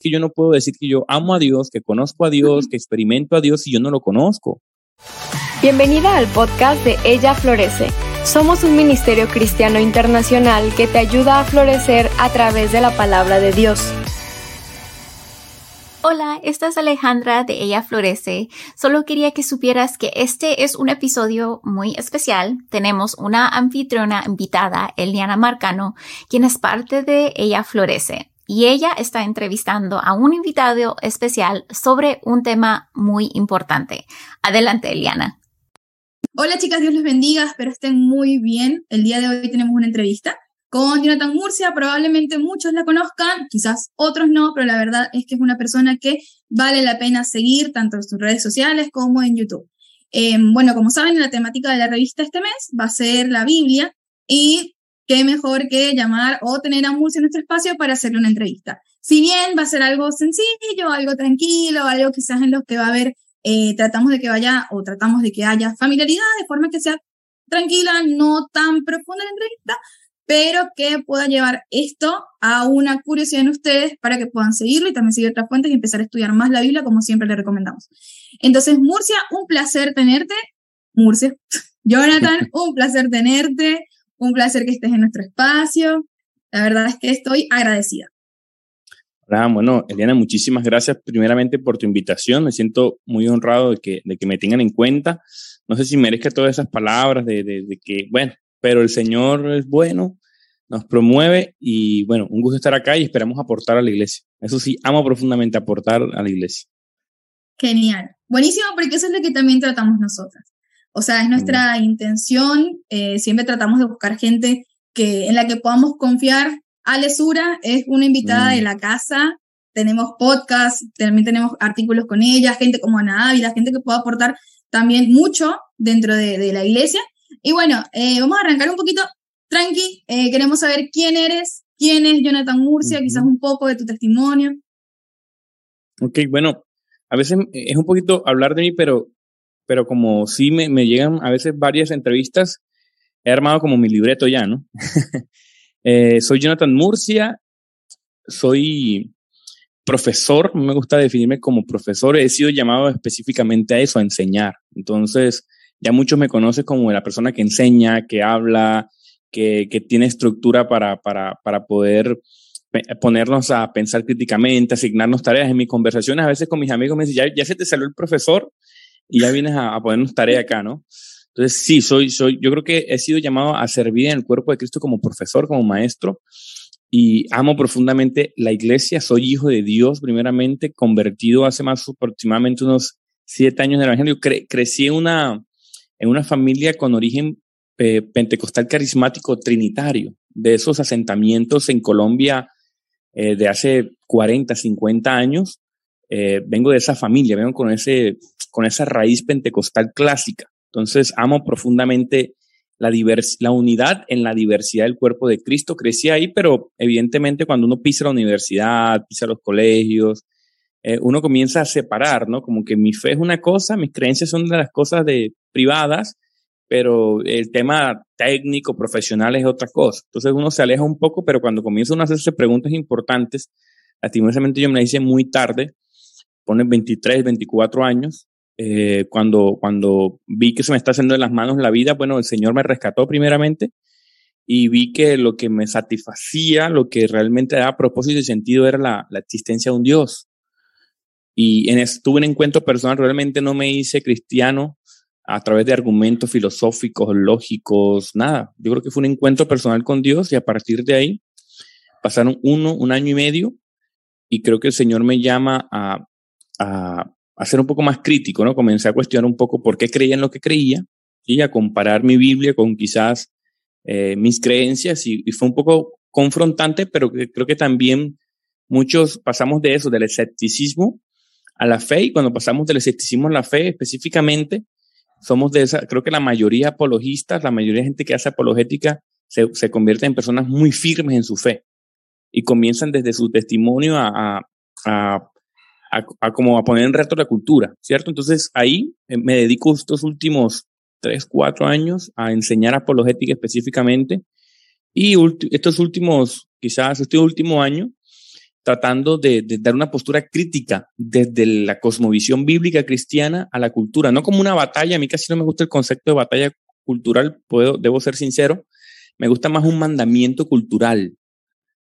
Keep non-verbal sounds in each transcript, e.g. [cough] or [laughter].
que yo no puedo decir que yo amo a Dios, que conozco a Dios, que experimento a Dios si yo no lo conozco. Bienvenida al podcast de Ella Florece. Somos un ministerio cristiano internacional que te ayuda a florecer a través de la palabra de Dios. Hola, esta es Alejandra de Ella Florece. Solo quería que supieras que este es un episodio muy especial. Tenemos una anfitriona invitada, Eliana Marcano, quien es parte de Ella Florece. Y ella está entrevistando a un invitado especial sobre un tema muy importante. Adelante, Eliana. Hola chicas, Dios les bendiga, espero estén muy bien. El día de hoy tenemos una entrevista con Jonathan Murcia. Probablemente muchos la conozcan, quizás otros no, pero la verdad es que es una persona que vale la pena seguir tanto en sus redes sociales como en YouTube. Em, bueno, como saben, la temática de la revista este mes va a ser la Biblia y qué mejor que llamar o tener a Murcia en nuestro espacio para hacerle una entrevista. Si bien va a ser algo sencillo, algo tranquilo, algo quizás en lo que va a haber, eh, tratamos de que vaya o tratamos de que haya familiaridad de forma que sea tranquila, no tan profunda la entrevista, pero que pueda llevar esto a una curiosidad en ustedes para que puedan seguirlo y también seguir otras fuentes y empezar a estudiar más la Biblia como siempre le recomendamos. Entonces, Murcia, un placer tenerte. Murcia, [laughs] Jonathan, un placer tenerte, un placer que estés en nuestro espacio. La verdad es que estoy agradecida. Hola, bueno, Eliana, muchísimas gracias primeramente por tu invitación. Me siento muy honrado de que, de que me tengan en cuenta. No sé si merezca todas esas palabras de, de, de que, bueno, pero el Señor es bueno nos promueve y bueno, un gusto estar acá y esperamos aportar a la iglesia. Eso sí, amo profundamente aportar a la iglesia. Genial. Buenísimo, porque eso es lo que también tratamos nosotras. O sea, es nuestra intención, eh, siempre tratamos de buscar gente que, en la que podamos confiar. Ale Sura es una invitada de mm. la casa, tenemos podcast, también tenemos artículos con ella, gente como Ana Ávila, gente que pueda aportar también mucho dentro de, la iglesia. Y bueno, eh, vamos a arrancar un poquito Tranqui, eh, queremos saber quién eres, quién es Jonathan Murcia, quizás un poco de tu testimonio. Ok, bueno, a veces es un poquito hablar de mí, pero, pero como sí me, llegan a veces varias entrevistas, he armado como mi libreto ya, ¿no? [laughs] eh, soy Jonathan Murcia, soy profesor, me gusta definirme como profesor, he sido llamado específicamente a eso, a enseñar. Entonces, ya muchos me conocen como la persona que enseña, que habla, que, que tiene estructura para, para, para poder ponernos a pensar críticamente, asignarnos tareas. En mis conversaciones a veces con mis amigos me dicen, ya, ya se te salió el profesor y ya vienes a, a ponernos tarea acá, ¿no? Entonces, sí, soy, soy, yo creo que he sido llamado a servir en el cuerpo de Cristo como profesor, como maestro, y amo profundamente la iglesia. Soy hijo de Dios, primeramente, convertido hace más aproximadamente unos siete años en el Evangelio. crecí en una, en una familia con origen eh, pentecostal carismático trinitario, de esos asentamientos en Colombia eh, de hace 40, 50 años. Eh, vengo de esa familia, vengo con, ese, con esa raíz pentecostal clásica. Entonces, amo profundamente la, la unidad en la diversidad del cuerpo de Cristo. Crecí ahí, pero evidentemente cuando uno pisa la universidad, pisa los colegios, uno comienza a separar, ¿no? Como que mi fe es una cosa, mis creencias son de las cosas de privadas pero el tema técnico, profesional es otra cosa. Entonces uno se aleja un poco, pero cuando comienza uno a hacerse preguntas importantes, lastimosamente yo me la hice muy tarde, pone 23, 24 años, eh, cuando, cuando vi que se me está haciendo de las manos la vida, bueno, el Señor me rescató primeramente y vi que lo que me satisfacía, lo que realmente daba propósito y sentido era la, la existencia de un Dios. Y en, estuve en encuentro personal, realmente no me hice cristiano a través de argumentos filosóficos, lógicos, nada. Yo creo que fue un encuentro personal con Dios y a partir de ahí pasaron uno, un año y medio y creo que el Señor me llama a, a, ser un poco más crítico, ¿no? Comencé a cuestionar un poco por qué creía en lo que creía y a comparar mi Biblia con quizás eh, mis creencias y, y, fue un poco confrontante, pero creo que también muchos pasamos de eso, del escepticismo a la fe y cuando pasamos del escepticismo a la fe específicamente, somos de esa, creo que la mayoría apologistas, la mayoría de gente que hace apologética se, se convierte en personas muy firmes en su fe y comienzan desde su testimonio a, a, a, a, como a poner en reto la cultura, ¿cierto? Entonces ahí eh, me dedico estos últimos tres, cuatro años a enseñar apologética específicamente y estos últimos, quizás este último año, tratando de, dar una postura crítica desde la cosmovisión bíblica cristiana a la cultura, no como una batalla. A mí casi no me gusta el concepto de batalla cultural, puedo, debo ser sincero. Me gusta más un mandamiento cultural.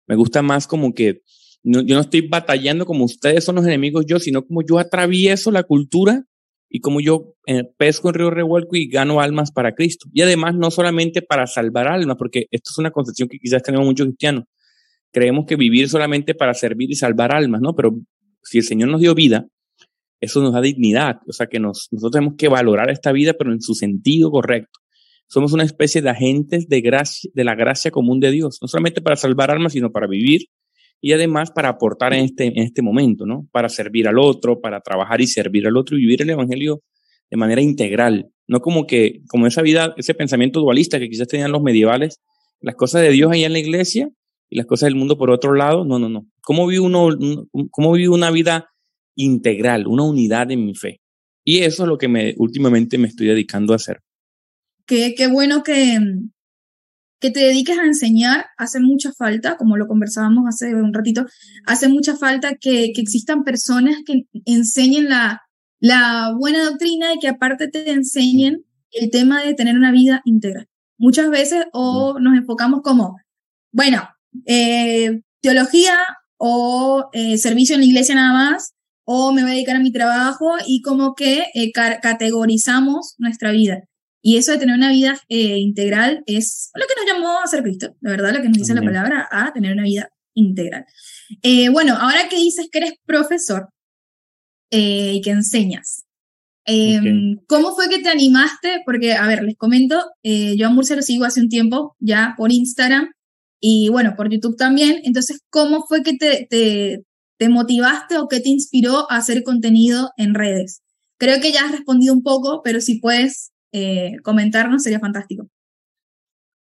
Me gusta más como que yo no estoy batallando como ustedes son los enemigos yo, sino como yo atravieso la cultura y como yo eh, pesco en río revuelco y gano almas para Cristo. Y además no solamente para salvar almas, porque esto es una concepción que quizás tenemos muchos cristianos. Creemos que vivir solamente para servir y salvar almas, ¿no? Pero si el Señor nos dio vida, eso nos da dignidad. O sea que nos, nosotros tenemos que valorar esta vida, pero en su sentido correcto. Somos una especie de agentes de la gracia común de Dios, no solamente para salvar almas, sino para vivir y además para aportar en este, en este momento, ¿no? Para servir al otro, para trabajar y servir al otro y vivir el Evangelio de manera integral, no como que, como esa vida, ese pensamiento dualista que quizás tenían los medievales, las cosas de Dios ahí en la iglesia y las cosas del mundo por otro lado, no, no, no. ¿Cómo vive uno, cómo vive una vida integral, una unidad en mi fe? Y eso es lo que me, últimamente me estoy dedicando a hacer. Qué, qué bueno que, que te dediques a enseñar hace mucha falta, como lo conversábamos hace un ratito, hace mucha falta que, que existan personas que enseñen la, la buena doctrina y que aparte te enseñen el tema de tener una vida íntegra. Muchas veces o nos enfocamos como, bueno, eh, teología o eh, servicio en la iglesia nada más, o me voy a dedicar a mi trabajo y como que eh, categorizamos nuestra vida. Y eso de tener una vida eh, integral es lo que nos llamó a ser Cristo, la verdad, lo que nos dice la palabra, a tener una vida integral. Eh, bueno, ahora que dices que eres profesor eh, y que enseñas, em, ¿cómo fue que te animaste? Porque, a ver, les comento, yo a Murcia lo sigo hace un tiempo ya por Instagram y bueno, por YouTube también. Entonces, ¿cómo fue que te, te, te motivaste o qué te inspiró a hacer contenido en redes? Creo que ya has respondido un poco, pero si puedes eh, comentarnos sería fantástico.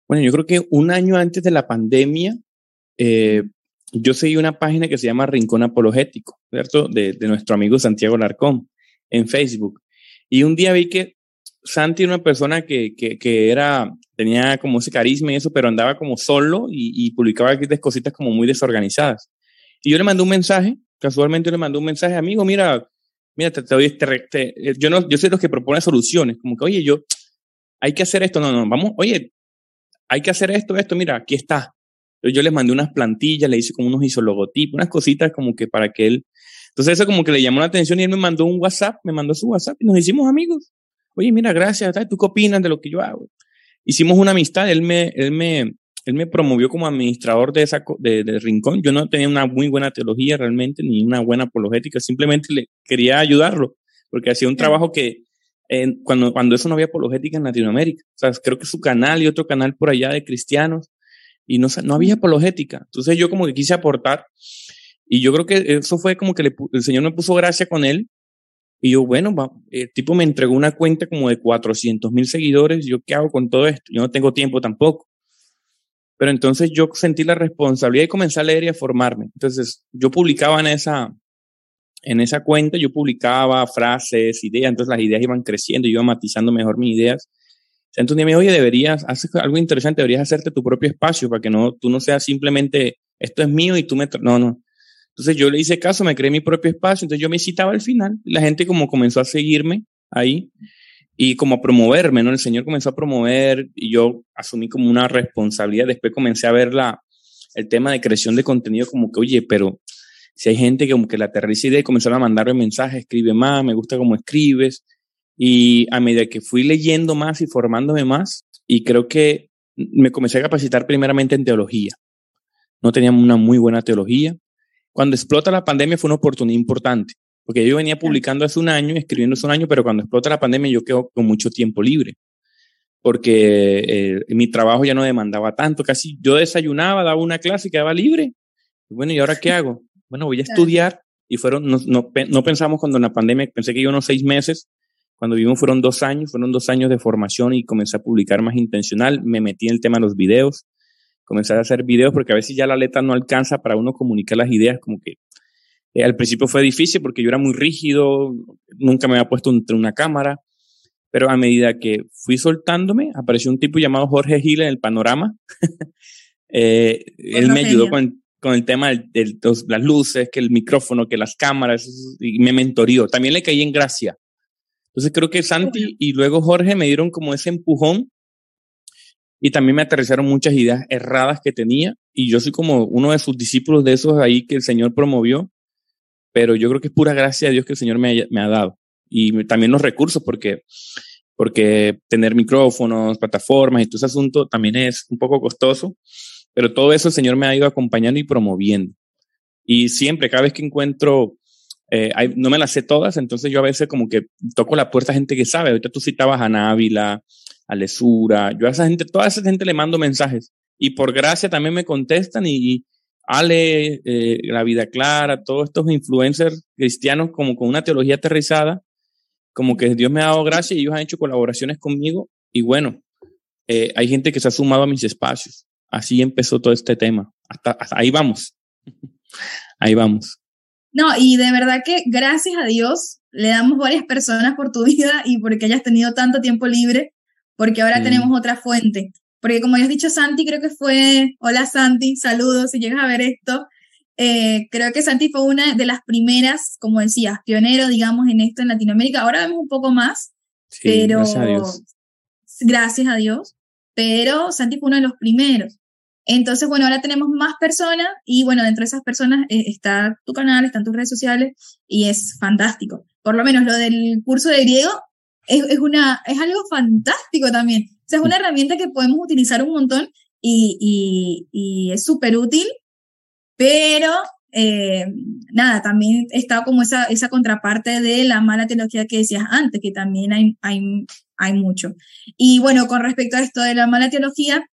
Bueno, yo creo que un año antes de la pandemia, eh, yo seguí una página que se llama Rincón Apologético, ¿cierto? De, nuestro amigo Santiago Larcón en Facebook. Y un día vi que Santi era una persona que, que, era, tenía como ese carisma y eso, pero andaba como solo y, y publicaba cositas como muy desorganizadas. Y yo le mandé un mensaje, casualmente le mandé un mensaje, amigo, mira, mira, te, doy este, eh, yo no, yo soy los que propone soluciones, como que, oye, yo, hay que hacer esto, no, no, vamos, oye, hay que hacer esto, esto, mira, aquí está. Yo, les mandé unas plantillas, le hice como unos isologotipos, unas cositas como que para que él, entonces eso como que le llamó la atención y él me mandó un WhatsApp, me mandó su WhatsApp y nos hicimos amigos. Oye, mira, gracias, ¿tú qué opinas de lo que yo hago? Hicimos una amistad, él me, él me, él me promovió como administrador de esa de, Rincón. Yo no tenía una muy buena teología realmente, ni una buena apologética, simplemente le quería ayudarlo, porque hacía un trabajo que cuando, cuando eso no había apologética en Latinoamérica. O sea, creo que su canal y otro canal por allá de cristianos, y no, no había apologética. Entonces yo como que quise aportar, y yo creo que eso fue como que el Señor me puso gracia con él, y yo, bueno, el tipo me entregó una cuenta como de 400 mil seguidores, ¿yo qué hago con todo esto? Yo no tengo tiempo tampoco. Pero entonces yo sentí la responsabilidad y comencé a leer y a formarme. Entonces yo publicaba en esa, en esa cuenta, yo publicaba frases, ideas, entonces las ideas iban creciendo, yo iba matizando mejor mis ideas. Entonces un día me dijo, oye, deberías, hacer algo interesante, deberías hacerte tu propio espacio para que no, tú no seas simplemente, esto es mío y tú me... No, no. Entonces yo le hice caso, me creé mi propio espacio, entonces yo me citaba al final, la gente como comenzó a seguirme ahí, y como a promoverme, ¿no? El Señor comenzó a promover y yo asumí como una responsabilidad. Después comencé a ver la, el tema de creación de contenido como que, oye, pero si hay gente que como que la aterriza y comenzaron a mandarme mensajes, escribe más, me gusta cómo escribes. Y a medida que fui leyendo más y formándome más, y creo que me comencé a capacitar primeramente en teología. No teníamos una muy buena teología. Cuando explota la pandemia fue una oportunidad importante, porque yo venía publicando hace un año, escribiendo hace un año, pero cuando explota la pandemia yo quedo con mucho tiempo libre. Porque eh, mi trabajo ya no demandaba tanto, casi yo desayunaba, daba una clase y quedaba libre. Y bueno, ¿y ahora qué hago? [laughs] Bueno, voy a estudiar. Y fueron, no, no, no pensamos cuando en la pandemia, pensé que iba unos seis meses, cuando vivimos fueron dos años, fueron dos años de formación y comencé a publicar más intencional, me metí en el tema de los videos, comencé a hacer videos porque a veces ya la letra no alcanza para uno comunicar las ideas, como que eh, al principio fue difícil porque yo era muy rígido, nunca me había puesto entre una cámara, pero a medida que fui soltándome, apareció un tipo llamado Jorge Gil en el panorama. [laughs] Eh, él me ayudó con, con el tema de, las luces, que el micrófono, que las cámaras, y me mentorió. También le caí en gracia. Entonces creo que Santi y luego Jorge me dieron como ese empujón y también me aterrizaron muchas ideas erradas que tenía y yo soy como uno de sus discípulos de esos ahí que el Señor promovió, pero yo creo que es pura gracia de Dios que el Señor me, me ha dado y también los recursos porque porque tener micrófonos, plataformas y todo ese asunto también es un poco costoso, pero todo eso el Señor me ha ido acompañando y promoviendo. Y siempre, cada vez que encuentro, eh, no me las sé todas, entonces yo a veces como que toco la puerta a gente que sabe. Ahorita tú citabas a Návila, a Lesura, yo a esa gente, toda esa gente le mando mensajes y por gracia también me contestan y, Ale, eh, La Vida Clara, todos estos influencers cristianos como con una teología aterrizada, como que Dios me ha dado gracia y ellos han hecho colaboraciones conmigo y bueno, eh, hay gente que se ha sumado a mis espacios. Así empezó todo este tema. Hasta, ahí vamos. [laughs] ahí vamos. No, y de verdad que gracias a Dios le damos varias personas por tu vida y porque hayas tenido tanto tiempo libre, porque ahora tenemos otra fuente. Porque como ya has dicho Santi, creo que fue, hola Santi, saludos si llegas a ver esto. Eh, creo que Santi fue una de las primeras, como decías, pionero, digamos, en esto en Latinoamérica. Ahora vemos un poco más, pero gracias a, Dios. gracias a Dios. Pero Santi fue uno de los primeros. Entonces, bueno, ahora tenemos más personas y bueno, dentro de esas personas eh, está tu canal, están tus redes sociales y es fantástico. Por lo menos lo del curso de griego es, es, una, es algo fantástico también. Sea, es una herramienta que podemos utilizar un montón y, y, y es súper útil pero eh, nada, también está como esa, esa contraparte de la mala teología que decías antes, que también hay, hay, hay mucho. Y bueno, con respecto a esto de la mala teología,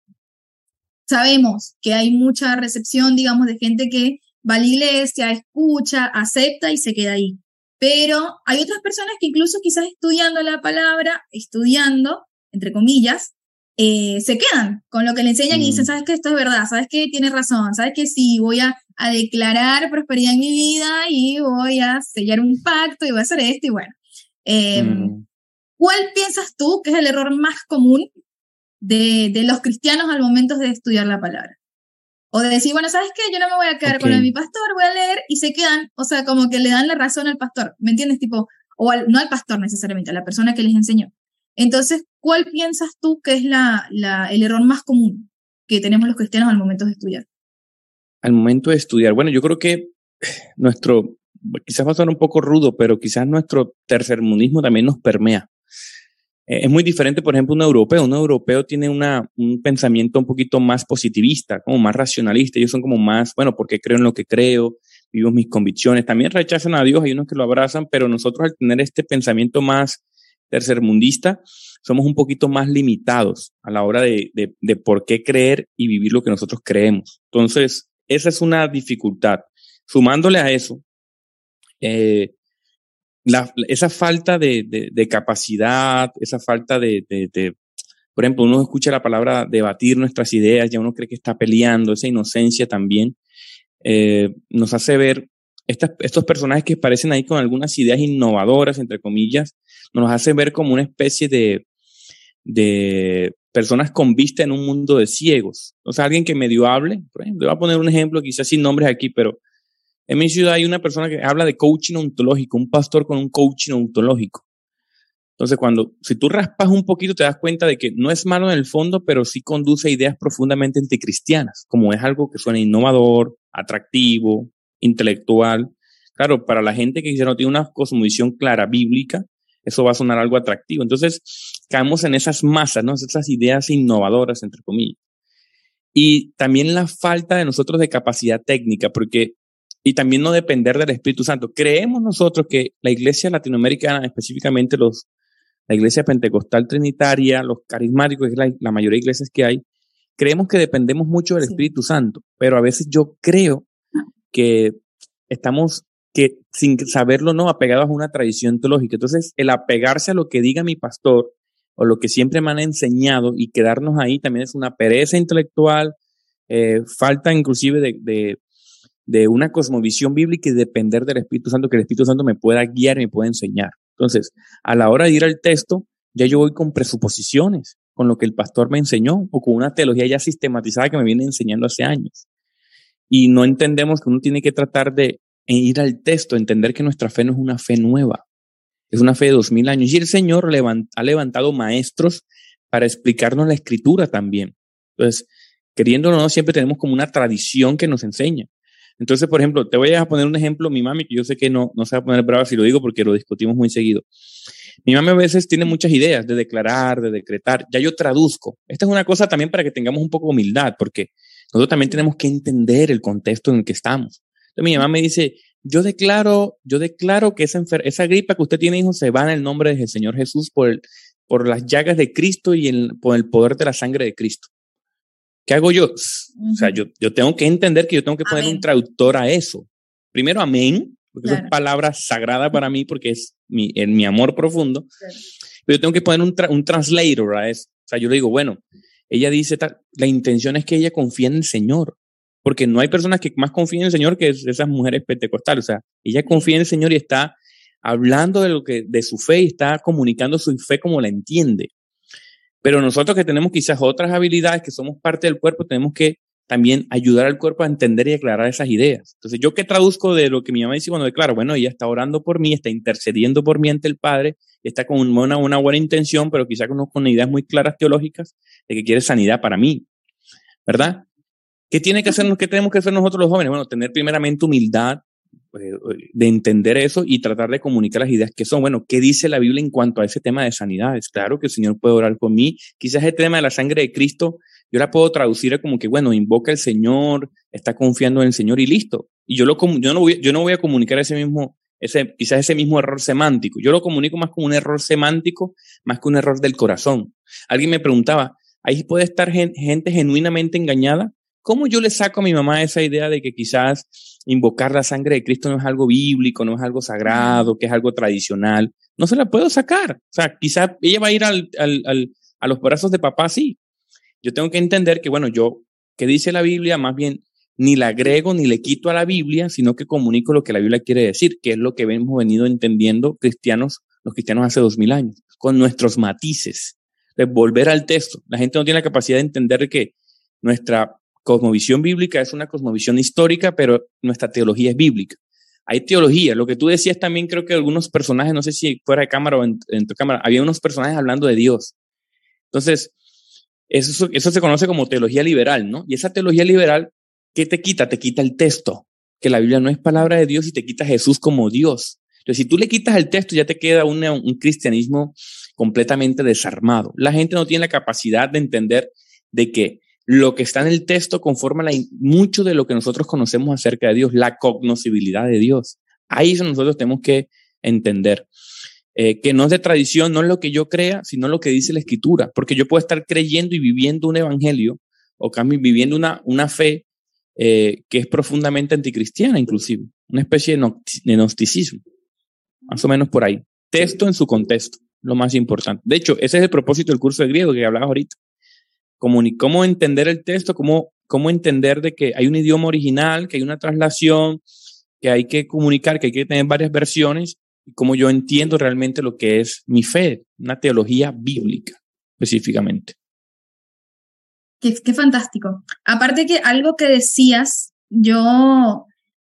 sabemos que hay mucha recepción, digamos, de gente que va a la iglesia, escucha, acepta y se queda ahí. Pero hay otras personas que incluso quizás estudiando la palabra, estudiando, entre comillas, eh, se quedan con lo que le enseñan y dicen, mm. sabes que esto es verdad, sabes que tiene razón, sabes que sí, voy a, declarar prosperidad en mi vida y voy a sellar un pacto y voy a hacer esto y bueno. Em, mm. ¿Cuál piensas tú que es el error más común de, de, los cristianos al momento de estudiar la palabra? O de decir, bueno, ¿sabes qué? Yo no me voy a quedar con mi pastor, voy a leer y se quedan, o sea, como que le dan la razón al pastor, ¿me entiendes? Tipo, o no al pastor necesariamente, a la persona que les enseñó. Entonces, ¿cuál piensas tú que es el error más común que tenemos los cristianos al momento de estudiar? Al momento de estudiar, bueno, yo creo que nuestro, quizás va a ser un poco rudo, pero quizás nuestro tercermundismo también nos permea. Eh, es muy diferente, por ejemplo, un europeo. Un europeo tiene un pensamiento un poquito más positivista, como más racionalista. Ellos son como más, bueno, porque creo en lo que creo, vivo mis convicciones. También rechazan a Dios, hay unos que lo abrazan, pero nosotros al tener este pensamiento más tercermundista, somos un poquito más limitados a la hora de, de, por qué creer y vivir lo que nosotros creemos. Entonces, esa es una dificultad. Sumándole a eso, eh, esa falta de, de, capacidad, esa falta de, por ejemplo, uno escucha la palabra debatir nuestras ideas, ya uno cree que está peleando, esa inocencia también, eh, nos hace ver estos personajes que parecen ahí con algunas ideas innovadoras, entre comillas, nos hace ver como una especie de, de personas con vista en un mundo de ciegos. O sea, alguien que medio hable, por ejemplo, voy a poner un ejemplo, quizás sin nombres aquí, pero en mi ciudad hay una persona que habla de coaching ontológico, un pastor con un coaching ontológico. Entonces, cuando, si tú raspas un poquito, te das cuenta de que no es malo en el fondo, pero sí conduce a ideas profundamente anticristianas, como es algo que suena innovador, atractivo, intelectual. Claro, para la gente que quizá no tiene una cosmovisión clara bíblica, eso va a sonar algo atractivo. Entonces, caemos en esas masas, ¿no? Esas ideas innovadoras, entre comillas. Y también la falta de nosotros de capacidad técnica, porque, y también no depender del Espíritu Santo. Creemos nosotros que la iglesia latinoamericana, específicamente los, la iglesia pentecostal trinitaria, los carismáticos, que es la, mayoría de iglesias que hay, creemos que dependemos mucho del Espíritu Santo, pero a veces yo creo que estamos que sin saberlo, ¿no? Apegados a una tradición teológica. Entonces, el apegarse a lo que diga mi pastor o lo que siempre me han enseñado y quedarnos ahí también es una pereza intelectual, eh, falta inclusive de, de, de, una cosmovisión bíblica y depender del Espíritu Santo, que el Espíritu Santo me pueda guiar me pueda enseñar. Entonces, a la hora de ir al texto, ya yo voy con presuposiciones, con lo que el pastor me enseñó o con una teología ya sistematizada que me viene enseñando hace años. Y no entendemos que uno tiene que tratar de ir al texto, entender que nuestra fe no es una fe nueva, es una fe de dos mil años. Y el Señor ha levantado maestros para explicarnos la escritura también. Entonces, queriéndolo no, siempre tenemos como una tradición que nos enseña. Entonces, por ejemplo, te voy a poner un ejemplo, mi mami, que yo sé que no, no se va a poner brava si lo digo porque lo discutimos muy seguido. Mi mami a veces tiene muchas ideas de declarar, de decretar. Ya yo traduzco. Esta es una cosa también para que tengamos un poco de humildad, porque nosotros también tenemos que entender el contexto en el que estamos. Entonces, mi mamá me dice, yo declaro, yo declaro que esa, esa gripa que usted tiene, hijo, se va en el nombre del Señor Jesús por, el, por las llagas de Cristo y el, por el poder de la sangre de Cristo. ¿Qué hago yo? O sea, yo, yo tengo que entender que yo tengo que poner un traductor a eso. Primero, amén, porque es palabra sagrada para mí, porque es mi, en mi amor profundo. Pero yo tengo que poner un, un translator a eso. O sea, yo le digo, bueno, ella dice, la intención es que ella confíe en el Señor, porque no hay personas que más confíen en el Señor que esas mujeres pentecostales. O sea, ella confía en el Señor y está hablando de lo que, de su fe y está comunicando su fe como la entiende. Pero nosotros que tenemos quizás otras habilidades, que somos parte del cuerpo, tenemos que también ayudar al cuerpo a entender y aclarar esas ideas. Entonces, ¿yo qué traduzco de lo que mi mamá dice cuando declara? Bueno, ella está orando por mí, está intercediendo por mí ante el Padre, está con una, buena intención, pero quizás con, ideas muy claras teológicas de que quiere sanidad para mí, ¿verdad? ¿Qué tiene que hacer, qué tenemos que hacer nosotros los jóvenes? Bueno, tener primeramente humildad, pues, de entender eso y tratar de comunicar las ideas que son. Bueno, ¿qué dice la Biblia en cuanto a ese tema de sanidad? Es claro que el Señor puede orar por mí. Quizás el tema de la sangre de Cristo, yo la puedo traducir como que, bueno, invoca al Señor, está confiando en el Señor y listo. Y yo, lo, yo, no, voy, yo no voy a comunicar ese mismo, ese, quizás ese mismo error semántico. Yo lo comunico más como un error semántico, más que un error del corazón. Alguien me preguntaba, ¿ahí puede estar gente genuinamente engañada? ¿Cómo yo le saco a mi mamá esa idea de que quizás invocar la sangre de Cristo no es algo bíblico, no es algo sagrado, que es algo tradicional? No se la puedo sacar. O sea, quizás ella va a ir al, al, a los brazos de papá, sí. Yo tengo que entender que, bueno, yo, que dice la Biblia, más bien ni la agrego ni le quito a la Biblia, sino que comunico lo que la Biblia quiere decir, que es lo que hemos venido entendiendo cristianos, los cristianos hace dos mil años, con nuestros matices. De volver al texto. La gente no tiene la capacidad de entender que nuestra cosmovisión bíblica es una cosmovisión histórica, pero nuestra teología es bíblica. Hay teología, lo que tú decías también creo que algunos personajes, no sé si fuera de cámara o en, tu cámara, había unos personajes hablando de Dios. Entonces, eso, eso se conoce como teología liberal, ¿no? Y esa teología liberal, ¿qué te quita? Te quita el texto, que la Biblia no es palabra de Dios y te quita Jesús como Dios. Entonces, si tú le quitas el texto, ya te queda un cristianismo completamente desarmado. La gente no tiene la capacidad de entender de que lo que está en el texto conforma mucho de lo que nosotros conocemos acerca de Dios, la cognoscibilidad de Dios. Ahí eso nosotros tenemos que entender. Eh, que no es de tradición, no es lo que yo crea, sino lo que dice la escritura, porque yo puedo estar creyendo y viviendo un evangelio o viviendo una, una fe eh, que es profundamente anticristiana inclusive, una especie de, gnosticismo, más o menos por ahí. Texto en su contexto, lo más importante. De hecho, ese es el propósito del curso de griego que hablaba ahorita cómo entender el texto, cómo, cómo entender de que hay un idioma original, que hay una traslación, que hay que comunicar, que hay que tener varias versiones, y cómo yo entiendo realmente lo que es mi fe, una teología bíblica específicamente. Qué, qué fantástico. Aparte que algo que decías, yo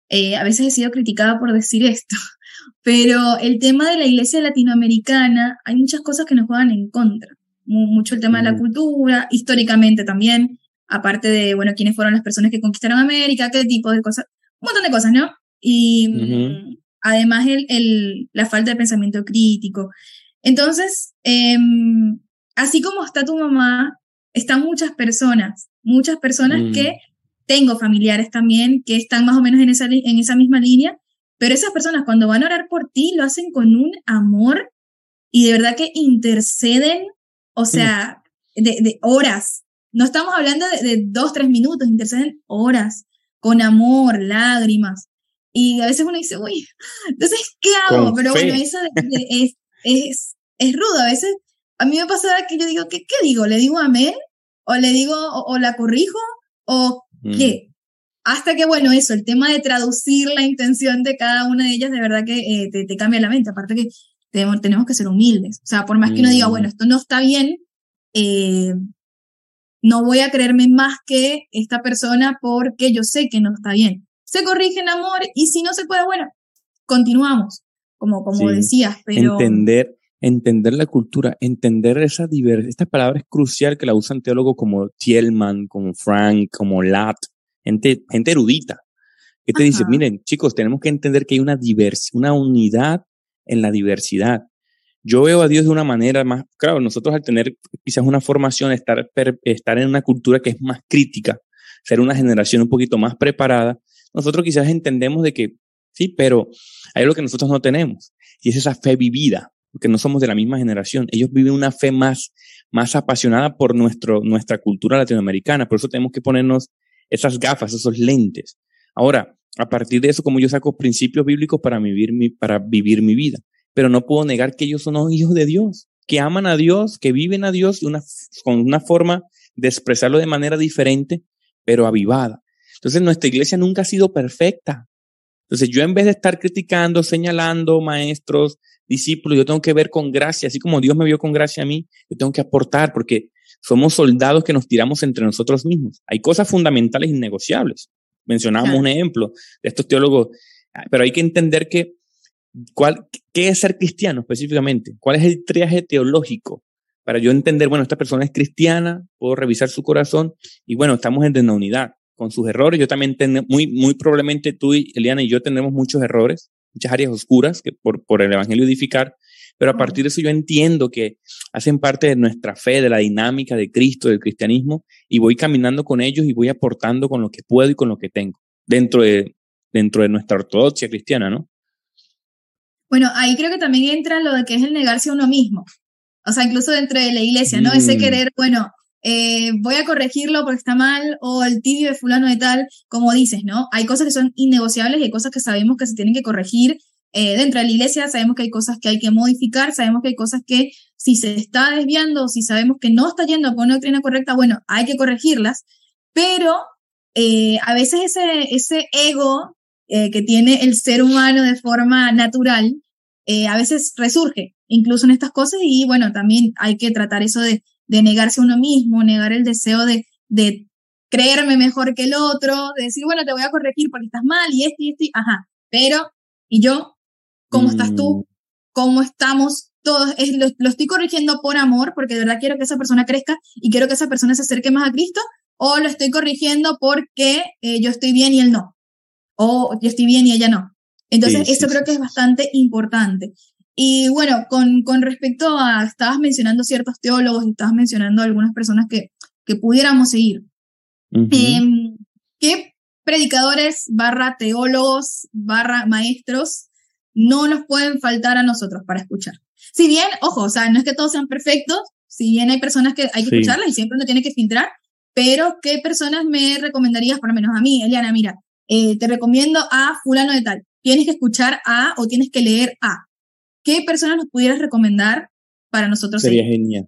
eh, a veces he sido criticada por decir esto, [laughs] pero el tema de la iglesia latinoamericana, hay muchas cosas que nos juegan en contra mucho el tema de la cultura, históricamente también, aparte de, bueno, quiénes fueron las personas que conquistaron América, qué tipo de cosas, un montón de cosas, ¿no? Y mm, además el, el, la falta de pensamiento crítico. Entonces, em, así como está tu mamá, están muchas personas, muchas personas mm. que tengo familiares también que están más o menos en esa, en esa misma línea, pero esas personas cuando van a orar por ti lo hacen con un amor y de verdad que interceden o mm. sea, de, horas. No estamos hablando de, dos, tres minutos, interceden horas, con amor, lágrimas. Y a veces uno dice, uy, [laughs] entonces, ¿qué hago? Pero bueno, eso es, es, es rudo. A veces, a mí me pasa que yo digo, ¿qué, qué digo? ¿Le digo amén? ¿O le digo, o, la corrijo? ¿O mm. qué? Hasta que, bueno, eso, el tema de traducir la intención de cada una de ellas, de verdad que eh, te, te, cambia la mente. Aparte que tenemos, que ser humildes. O sea, por más que uno diga, mm. bueno, esto no está bien, eh, no voy a creerme más que esta persona porque yo sé que no está bien. Se corrige en amor y si no se puede, bueno, continuamos, como, como decías, pero... Entender, entender la cultura, entender esa diversidad. Esta palabra es crucial que la usan teólogos como Thielman, como Frank, como Lat, gente, gente erudita, que te dice, miren, chicos, tenemos que entender que hay una diversidad, una unidad en la diversidad. Yo veo a Dios de una manera más, claro, nosotros al tener quizás una formación, estar, estar en una cultura que es más crítica, ser una generación un poquito más preparada, nosotros quizás entendemos de que sí, pero hay algo que nosotros no tenemos, y es esa fe vivida, porque no somos de la misma generación. Ellos viven una fe más, más apasionada por nuestro, nuestra cultura latinoamericana, por eso tenemos que ponernos esas gafas, esos lentes. Ahora, a partir de eso, como yo saco principios bíblicos para vivir mi, para vivir mi vida, pero no puedo negar que ellos son hijos de Dios, que aman a Dios, que viven a Dios con una forma de expresarlo de manera diferente, pero avivada. Entonces, nuestra iglesia nunca ha sido perfecta. Entonces, yo en vez de estar criticando, señalando maestros, discípulos, yo tengo que ver con gracia, así como Dios me vio con gracia a mí, yo tengo que aportar porque somos soldados que nos tiramos entre nosotros mismos. Hay cosas fundamentales innegociables. Mencionábamos un ejemplo de estos teólogos, pero hay que entender que cuál, qué es ser cristiano específicamente, cuál es el triaje teológico para yo entender, bueno, esta persona es cristiana, puedo revisar su corazón y bueno, estamos en una unidad con sus errores. Yo también tengo, muy, muy probablemente tú, y Eliana y yo tenemos muchos errores, muchas áreas oscuras que por, por el evangelio edificar, pero a partir de eso yo entiendo que hacen parte de nuestra fe, de la dinámica de Cristo, del cristianismo, y voy caminando con ellos y voy aportando con lo que puedo y con lo que tengo, dentro de, dentro de nuestra ortodoxia cristiana, ¿no? Bueno, ahí creo que también entra lo de que es el negarse a uno mismo. O sea, incluso dentro de la iglesia, ¿no? Ese mm. querer, bueno, eh, voy a corregirlo porque está mal, o el tibio de fulano de tal, como dices, ¿no? Hay cosas que son innegociables y hay cosas que sabemos que se tienen que corregir eh, dentro de la iglesia sabemos que hay cosas que hay que modificar, sabemos que hay cosas que si se está desviando, si sabemos que no está yendo por una doctrina correcta, bueno, hay que corregirlas, pero eh, a veces ese, ese ego que tiene el ser humano de forma natural, a veces resurge, incluso en estas cosas, y bueno, también hay que tratar eso de, de negarse a uno mismo, negar el deseo de, de creerme mejor que el otro, de decir, bueno, te voy a corregir porque estás mal y esto y esto, ajá, pero, y yo, cómo estás tú, mm. cómo estamos todos. Es, lo, estoy corrigiendo por amor, porque de verdad quiero que esa persona crezca y quiero que esa persona se acerque más a Cristo, o lo estoy corrigiendo porque eh, yo estoy bien y él no, o yo estoy bien y ella no. Entonces, eso creo que es bastante importante. Y bueno, con, con respecto a, estabas mencionando ciertos teólogos estabas mencionando algunas personas que, que pudiéramos seguir. Em, ¿Qué predicadores barra teólogos barra maestros no nos pueden faltar a nosotros para escuchar. Si bien, ojo, o sea, no es que todos sean perfectos, si bien hay personas que hay que escucharlas y siempre uno tiene que filtrar, pero ¿qué personas me recomendarías, por lo menos a mí, Eliana? Mira, eh, te recomiendo a fulano de tal. Tienes que escuchar a o tienes que leer a. ¿Qué personas nos pudieras recomendar para nosotros? Sería genial.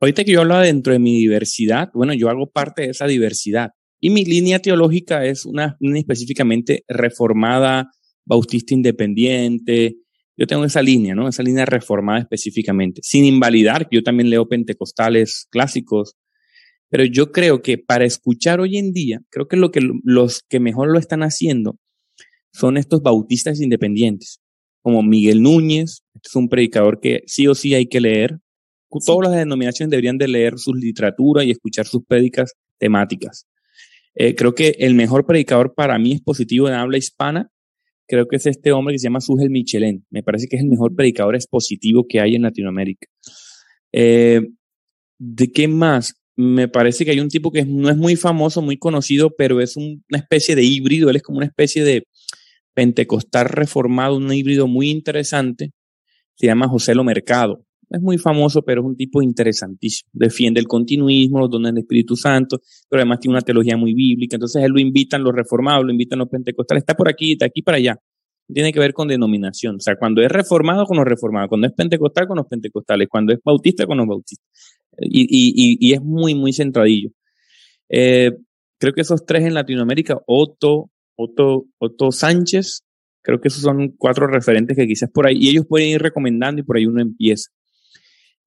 Ahorita que yo hablaba dentro de mi diversidad, bueno, yo hago parte de esa diversidad. Y mi línea teológica es una, una específicamente reformada, bautista independiente. Yo tengo esa línea, ¿no? Esa línea reformada específicamente, sin invalidar, yo también leo pentecostales clásicos, pero yo creo que para escuchar hoy en día, creo que lo que los que mejor lo están haciendo son estos bautistas independientes, como Miguel Núñez, este es un predicador que sí o sí hay que leer. Todas las denominaciones deberían de leer sus literatura y escuchar sus prédicas temáticas. Eh, creo que el mejor predicador para mí es positivo en habla hispana creo que es este hombre que se llama Sugel Michelén. Me parece que es el mejor predicador expositivo que hay en Latinoamérica. Eh, ¿De qué más? Me parece que hay un tipo que no es muy famoso, muy conocido, pero es una especie de híbrido. Él es como una especie de pentecostal reformado, un híbrido muy interesante. Se llama José Lo Mercado es muy famoso, pero es un tipo interesantísimo. Defiende el continuismo, los dones del Espíritu Santo, pero además tiene una teología muy bíblica. Entonces él lo invitan los reformados, lo invitan los pentecostales. Está por aquí, está aquí para allá. Tiene que ver con denominación. O sea, cuando es reformado con los reformados, cuando es pentecostal con los pentecostales, cuando es bautista con los bautistas. Y, y, y, es muy, muy centradillo. Eh, creo que esos tres en Latinoamérica, Otto, Otto, Otto Sánchez, creo que esos son cuatro referentes que quizás por ahí, y ellos pueden ir recomendando y por ahí uno empieza.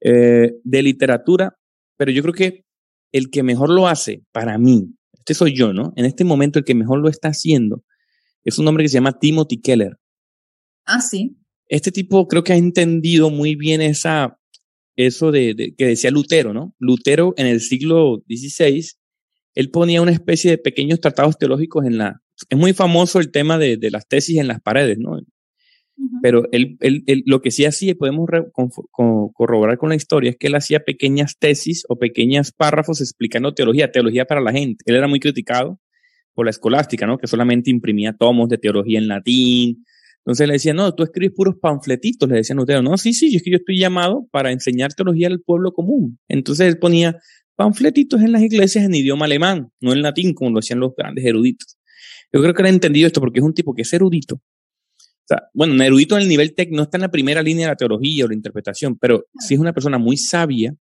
Eh, de literatura, pero yo creo que el que mejor lo hace para mí, este soy yo, ¿no? En este momento el que mejor lo está haciendo es un hombre que se llama Timothy Keller. Ah, sí. Este tipo creo que ha entendido muy bien esa, eso de, que decía Lutero, ¿no? Lutero en el siglo XVI, él ponía una especie de pequeños tratados teológicos en la... Es muy famoso el tema de, de las tesis en las paredes, ¿no? Pero él, él, lo que sí hacía, podemos corroborar con la historia, es que él hacía pequeñas tesis o pequeños párrafos explicando teología, teología para la gente. Él era muy criticado por la escolástica, ¿no? Que solamente imprimía tomos de teología en latín. Entonces le decía, no, tú escribes puros panfletitos, le decían ustedes, no, sí, sí, es que yo estoy llamado para enseñar teología al pueblo común. Entonces él ponía panfletitos en las iglesias en idioma alemán, no en latín, como lo hacían los grandes eruditos. Yo creo que él ha entendido esto porque es un tipo que es erudito, bueno, un erudito en el nivel técnico no está en la primera línea de la teología o la interpretación, pero sí es una persona muy sabia,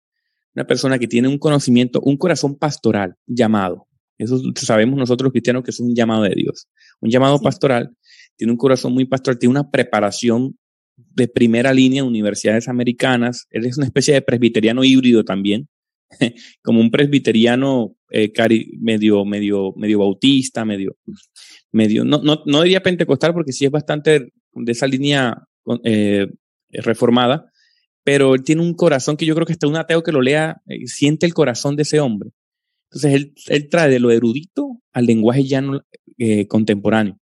una persona que tiene un conocimiento, un corazón pastoral llamado. Eso sabemos nosotros cristianos que es un llamado de Dios. Un llamado pastoral, tiene un corazón muy pastoral, tiene una preparación de primera línea en universidades americanas. Él es una especie de presbiteriano híbrido también, [laughs] como un presbiteriano eh, medio, medio, medio bautista, medio, medio, no, no, no diría pentecostal porque sí es bastante de esa línea eh, reformada, pero él tiene un corazón que yo creo que hasta un ateo que lo lea eh, siente el corazón de ese hombre. Entonces él, él trae de lo erudito al lenguaje llano eh, contemporáneo.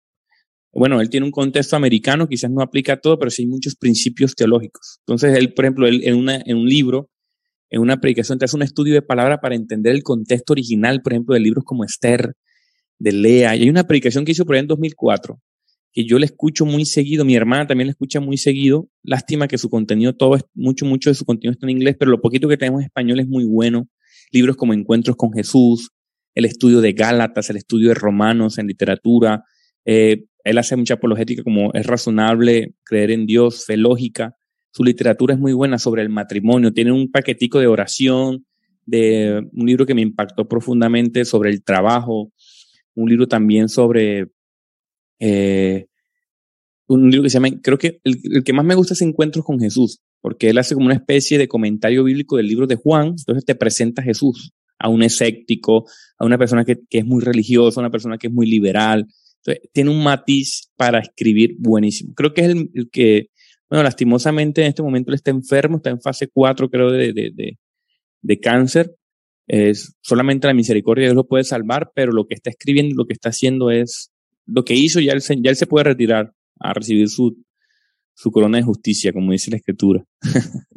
Bueno, él tiene un contexto americano, quizás no aplica todo, pero sí hay muchos principios teológicos. Entonces él, por ejemplo, él, en, una, en un libro, en una predicación, te hace un estudio de palabra para entender el contexto original, por ejemplo, de libros como Esther, de Lea. Y hay una predicación que hizo por ahí en 2004, que yo le escucho muy seguido, mi hermana también le escucha muy seguido. Lástima que su contenido, todo es, mucho, mucho de su contenido está en inglés, pero lo poquito que tenemos en español es muy bueno. Libros como Encuentros con Jesús, el estudio de Gálatas, el estudio de Romanos en literatura. Eh, él hace mucha apologética como es razonable creer en Dios, fe lógica. Su literatura es muy buena sobre el matrimonio. Tiene un paquetico de oración, de un libro que me impactó profundamente sobre el trabajo, un libro también sobre eh, un libro que se llama, creo que el, que más me gusta es Encuentros con Jesús, porque él hace como una especie de comentario bíblico del libro de Juan, entonces te presenta a Jesús, a un escéptico, a una persona que, es muy religiosa, a una persona que es muy liberal. Tiene un matiz para escribir buenísimo. Creo que es el, el, que, bueno, lastimosamente en este momento él está enfermo, está en fase 4, creo, de, de, de, de cáncer, es solamente la misericordia de Dios lo puede salvar, pero lo que está escribiendo, lo que está haciendo es lo que hizo, ya él, ya él se puede retirar a recibir su, su corona de justicia, como dice la escritura. [laughs]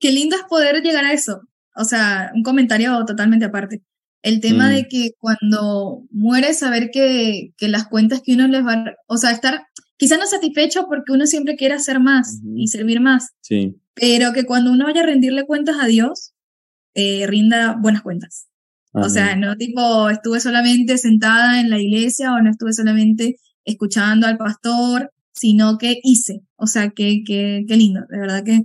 Qué lindo es poder llegar a eso. O sea, un comentario totalmente aparte. El tema de mm. que cuando muere, saber que, que las cuentas que uno les va, o sea, estar quizás no satisfecho porque uno siempre quiere hacer más y servir más. Sí. Pero que cuando uno vaya a rendirle cuentas a Dios, eh, rinda buenas cuentas. O sea, no tipo estuve solamente sentada en la iglesia o no estuve solamente escuchando al pastor, sino que hice. O sea, que, que, lindo, de verdad que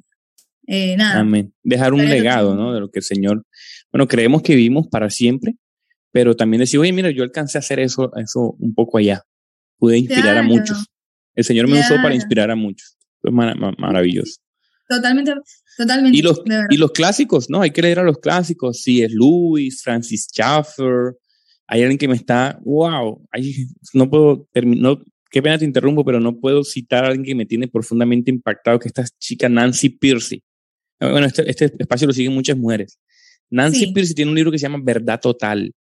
eh, nada. Amén. Dejar un legado, ¿no? De lo que el Señor, bueno, creemos que vivimos para siempre, pero también decir, oye, mira, yo alcancé a hacer eso, eso un poco allá. Pude inspirar a muchos. El Señor me usó para inspirar a muchos. Es maravilloso. Totalmente, totalmente. Y los, y los clásicos, ¿no? Hay que leer a los clásicos. Sí, es Lewis, Francis Schaeffer. Hay alguien que me está, wow, no puedo terminar, qué pena te interrumpo, pero no puedo citar a alguien que me tiene profundamente impactado, que es esta chica Nancy Piercy. Bueno, este, este espacio lo siguen muchas mujeres. Nancy Piercy tiene un libro que se llama Verdad Total.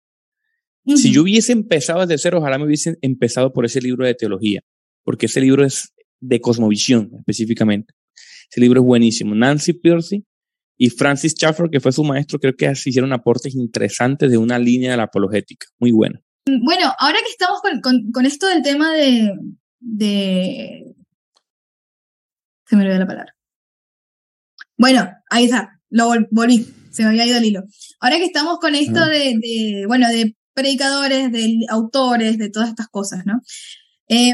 Si yo hubiese empezado desde cero, ojalá me hubiese empezado por ese libro de teología, porque ese libro es de cosmovisión específicamente. Ese libro es buenísimo. Nancy Piercy y Francis Schaeffer, que fue su maestro, creo que hicieron aportes interesantes de una línea de la apologética. Muy buena. Bueno, ahora que estamos con, con, esto del tema de, de... Se me olvidó la palabra. Bueno, ahí está, lo volví, se me había ido el hilo. Ahora que estamos con esto de, de, bueno, de predicadores, de autores, de todas estas cosas, ¿no? Eh,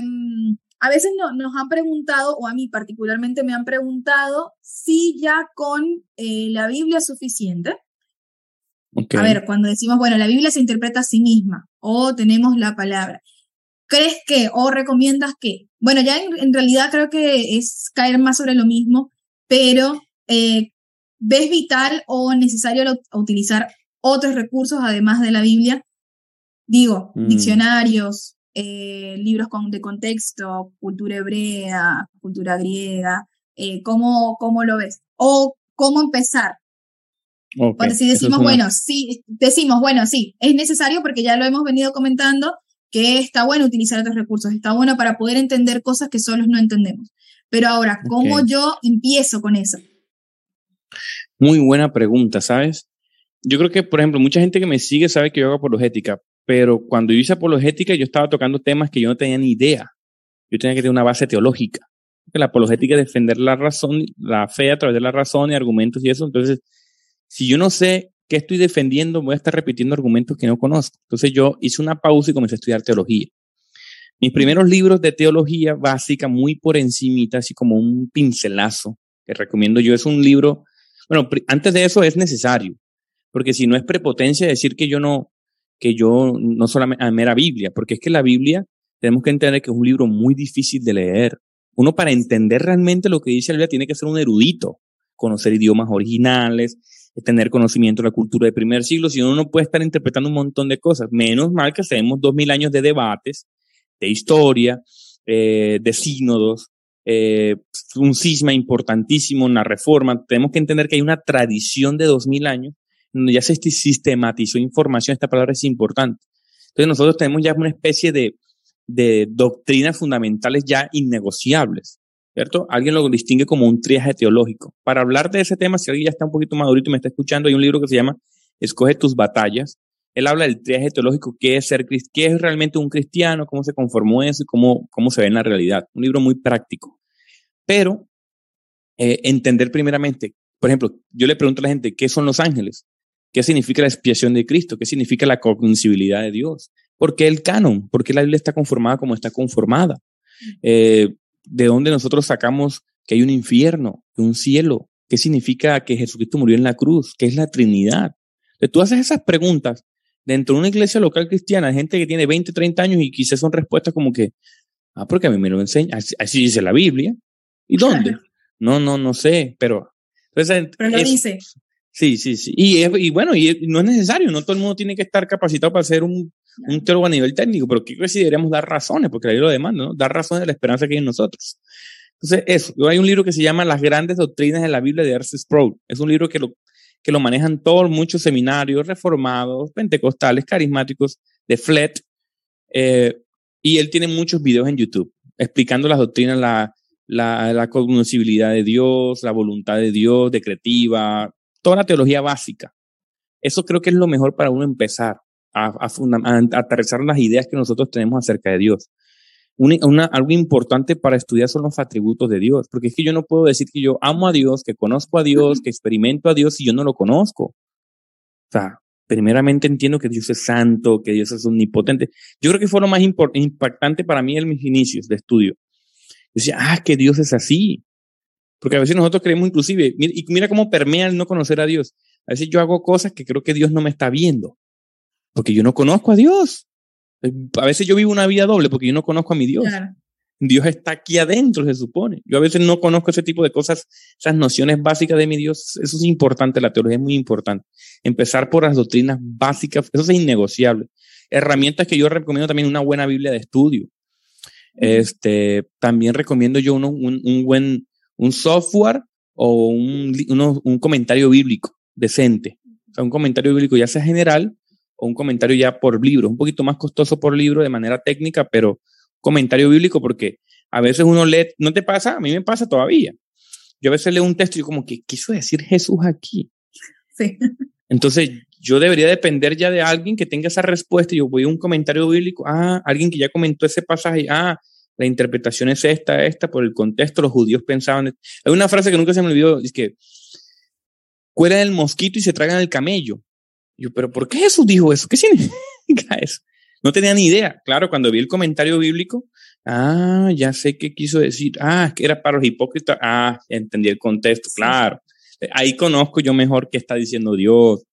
a veces no, nos han preguntado, o a mí particularmente me han preguntado, si ya con eh, la Biblia es suficiente. A ver, cuando decimos, bueno, la Biblia se interpreta a sí misma, o tenemos la palabra. ¿Crees que, o recomiendas que? Bueno, ya en, realidad creo que es caer más sobre lo mismo, pero eh, ¿ves vital o necesario utilizar otros recursos además de la Biblia. Digo, mm. diccionarios, eh, libros con, de contexto, cultura hebrea, cultura griega, eh, ¿cómo, ¿cómo, lo ves? O cómo empezar. Okay. si decimos, bueno, sí, decimos, bueno, sí, es necesario porque ya lo hemos venido comentando, que está bueno utilizar otros recursos, está bueno para poder entender cosas que solos no entendemos. Pero ahora, ¿cómo yo empiezo con eso? Muy buena pregunta, ¿sabes? Yo creo que, por ejemplo, mucha gente que me sigue sabe que yo hago apologética, pero cuando yo hice apologética yo estaba tocando temas que yo no tenía ni idea. Yo tenía que tener una base teológica. La apologética es defender la razón, la fe a través de la razón y argumentos y eso. Entonces, si yo no sé qué estoy defendiendo, voy a estar repitiendo argumentos que no conozco. Entonces yo hice una pausa y comencé a estudiar teología. Mis primeros libros de teología básica, muy por encimita, así como un pincelazo, que recomiendo yo, es un libro, bueno, antes de eso es necesario, porque si no es prepotencia decir que yo no, que yo no solamente amé la Biblia, porque es que la Biblia tenemos que entender que es un libro muy difícil de leer. Uno para entender realmente lo que dice la Biblia tiene que ser un erudito, conocer idiomas originales, tener conocimiento de la cultura del primer siglo, si uno no puede estar interpretando un montón de cosas. Menos mal que tenemos dos mil años de debates, de historia, eh, de sínodos, eh, un cisma importantísimo en la reforma. Tenemos que entender que hay una tradición de dos mil años ya se sistematizó información. Esta palabra es importante. Entonces nosotros tenemos ya una especie de, de doctrinas fundamentales ya innegociables. ¿cierto? Alguien lo distingue como un triaje teológico. Para hablar de ese tema, si alguien ya está un poquito madurito y me está escuchando, hay un libro que se llama Escoge tus batallas. Él habla del triaje teológico, qué es ser qué es realmente un cristiano, cómo se conformó eso y cómo, cómo se ve en la realidad. Un libro muy práctico. Pero eh, entender primeramente, por ejemplo, yo le pregunto a la gente, ¿qué son los ángeles? ¿Qué significa la expiación de Cristo? ¿Qué significa la cognoscibilidad de Dios? ¿Por qué el canon? ¿Por qué la Biblia está conformada como está conformada? Eh, ¿De dónde nosotros sacamos que hay un infierno, un cielo? ¿Qué significa que Jesucristo murió en la cruz? ¿Qué es la Trinidad? Entonces, tú haces esas preguntas dentro de una iglesia local cristiana, gente que tiene 20, 30 años y quizás son respuestas como que, ah, porque a mí me lo enseña, así, dice la Biblia. ¿Y dónde? [laughs] No, no, no sé, pero... pero lo dice. Sí, sí, sí. Y, y bueno, y no es necesario, no todo el mundo tiene que estar capacitado para ser un, un teólogo a nivel técnico, pero ¿qué si deberíamos dar razones? Porque la Biblia lo demanda, ¿no? Dar razones de la esperanza que hay en nosotros. Entonces, eso. Hay un libro que se llama Las grandes doctrinas de la Biblia de R.C. Sproul. Es un libro que lo, que lo manejan todos, muchos seminarios reformados, pentecostales, carismáticos, de FLET. Eh, y él tiene muchos videos en YouTube explicando las doctrinas, la, la, la cognoscibilidad de Dios, la voluntad de Dios, decretiva, toda la teología básica. Eso creo que es lo mejor para uno empezar a, a, aterrizar las ideas que nosotros tenemos acerca de Dios. Una, algo importante para estudiar son los atributos de Dios, porque es que yo no puedo decir que yo amo a Dios, que conozco a Dios, que experimento a Dios si yo no lo conozco. O sea, primeramente entiendo que Dios es santo, que Dios es omnipotente. Yo creo que fue lo más impactante para mí en mis inicios de estudio. Yo decía, ah, que Dios es así. Porque a veces nosotros creemos inclusive, y mira cómo permea el no conocer a Dios. A veces yo hago cosas que creo que Dios no me está viendo, porque yo no conozco a Dios. A veces yo vivo una vida doble porque yo no conozco a mi Dios. Dios está aquí adentro, se supone. Yo a veces no conozco ese tipo de cosas, esas nociones básicas de mi Dios. Eso es importante, la teología es muy importante. Empezar por las doctrinas básicas, eso es innegociable. Herramientas que yo recomiendo también una buena Biblia de estudio. Este, también recomiendo yo uno, un, un, buen, un software o un, un comentario bíblico decente. O sea, un comentario bíblico ya sea general o un comentario ya por libro, un poquito más costoso por libro de manera técnica, pero comentario bíblico porque a veces uno lee, ¿no te pasa? A mí me pasa todavía. Yo a veces leo un texto y como, ¿qué quiso decir Jesús aquí? Sí. Entonces, yo debería depender ya de alguien que tenga esa respuesta. Yo voy a un comentario bíblico, ah, alguien que ya comentó ese pasaje, ah, la interpretación es esta, esta, por el contexto, los judíos pensaban. Hay una frase que nunca se me olvidó, es que cuelan el mosquito y se tragan el camello. yo, pero ¿por qué Jesús dijo eso? ¿Qué significa [laughs] eso? No tenía ni idea. Claro, cuando vi el comentario bíblico, ah, ya sé qué quiso decir. Ah, que era para los hipócritas. Ah, entendí el contexto, claro. Ahí conozco yo mejor qué está diciendo Dios.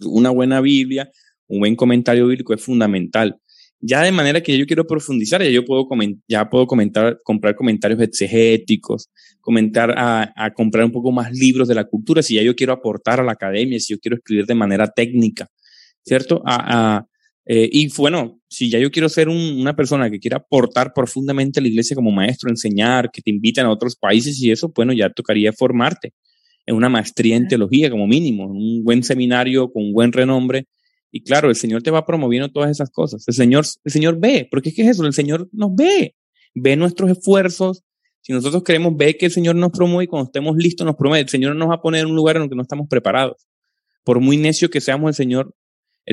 Una buena Biblia, un buen comentario bíblico es fundamental. Ya de manera que yo quiero profundizar, ya yo puedo, ya puedo comentar, comprar comentarios exegéticos, comentar a, a, comprar un poco más libros de la cultura, si ya yo quiero aportar a la academia, si yo quiero escribir de manera técnica, ¿cierto? A, a eh, y bueno, si ya yo quiero ser un, una persona que quiera aportar profundamente a la iglesia como maestro, enseñar, que te invitan a otros países y eso, bueno, ya tocaría formarte en una maestría en teología como mínimo, en un buen seminario con un buen renombre y claro, el Señor te va promoviendo todas esas cosas. El Señor, el Señor ve, porque es que es eso, el Señor nos ve, ve nuestros esfuerzos. Si nosotros queremos ver que el Señor nos promueve cuando estemos listos nos promueve, el Señor no nos va a poner en un lugar en el que no estamos preparados. Por muy necio que seamos el Señor,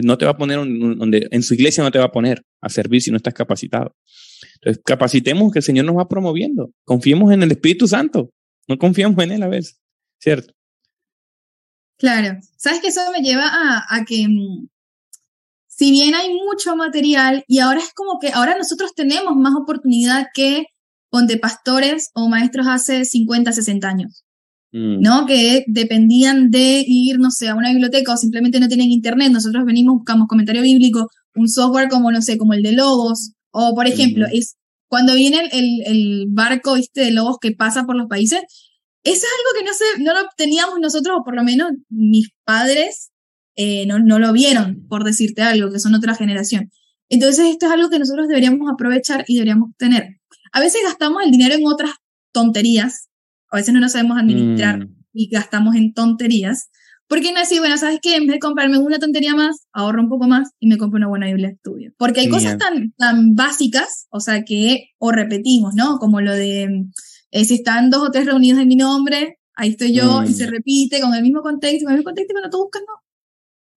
no te va a poner donde, en su iglesia no te va a poner a servir si no estás capacitado. Entonces, capacitemos que el Señor nos va promoviendo. Confiemos en el Espíritu Santo. No confiamos en Él a veces, ¿cierto? Claro. ¿Sabes que eso me lleva a, a que mm, si bien hay mucho material y ahora es como que ahora nosotros tenemos más oportunidad que ponte pastores o maestros hace 50, 60 años, mm. ¿no? Que dependían de ir, no sé, a una biblioteca o simplemente no tienen internet. Nosotros venimos, buscamos comentario bíblico, un software como, no sé, como el de Logos, o por ejemplo, es cuando viene el, el, barco, viste, de Logos que pasa por los países, eso es algo que no sé, no lo teníamos nosotros, o por lo menos mis padres eh, no, no lo vieron, por decirte algo, que son otra generación. Entonces, esto es algo que nosotros deberíamos aprovechar y deberíamos tener. A veces gastamos el dinero en otras tonterías, a veces no nos sabemos administrar mm. y gastamos en tonterías. porque no decir, bueno, sabes qué? En vez de comprarme una tontería más, ahorro un poco más y me compro una buena Biblia de estudio? Porque hay cosas tan, tan básicas, o sea, que o repetimos, ¿no? Como lo de eh, si están dos o tres reunidos en mi nombre, ahí estoy yo y se mm. repite con el mismo contexto, con el mismo contexto cuando tú buscas, no,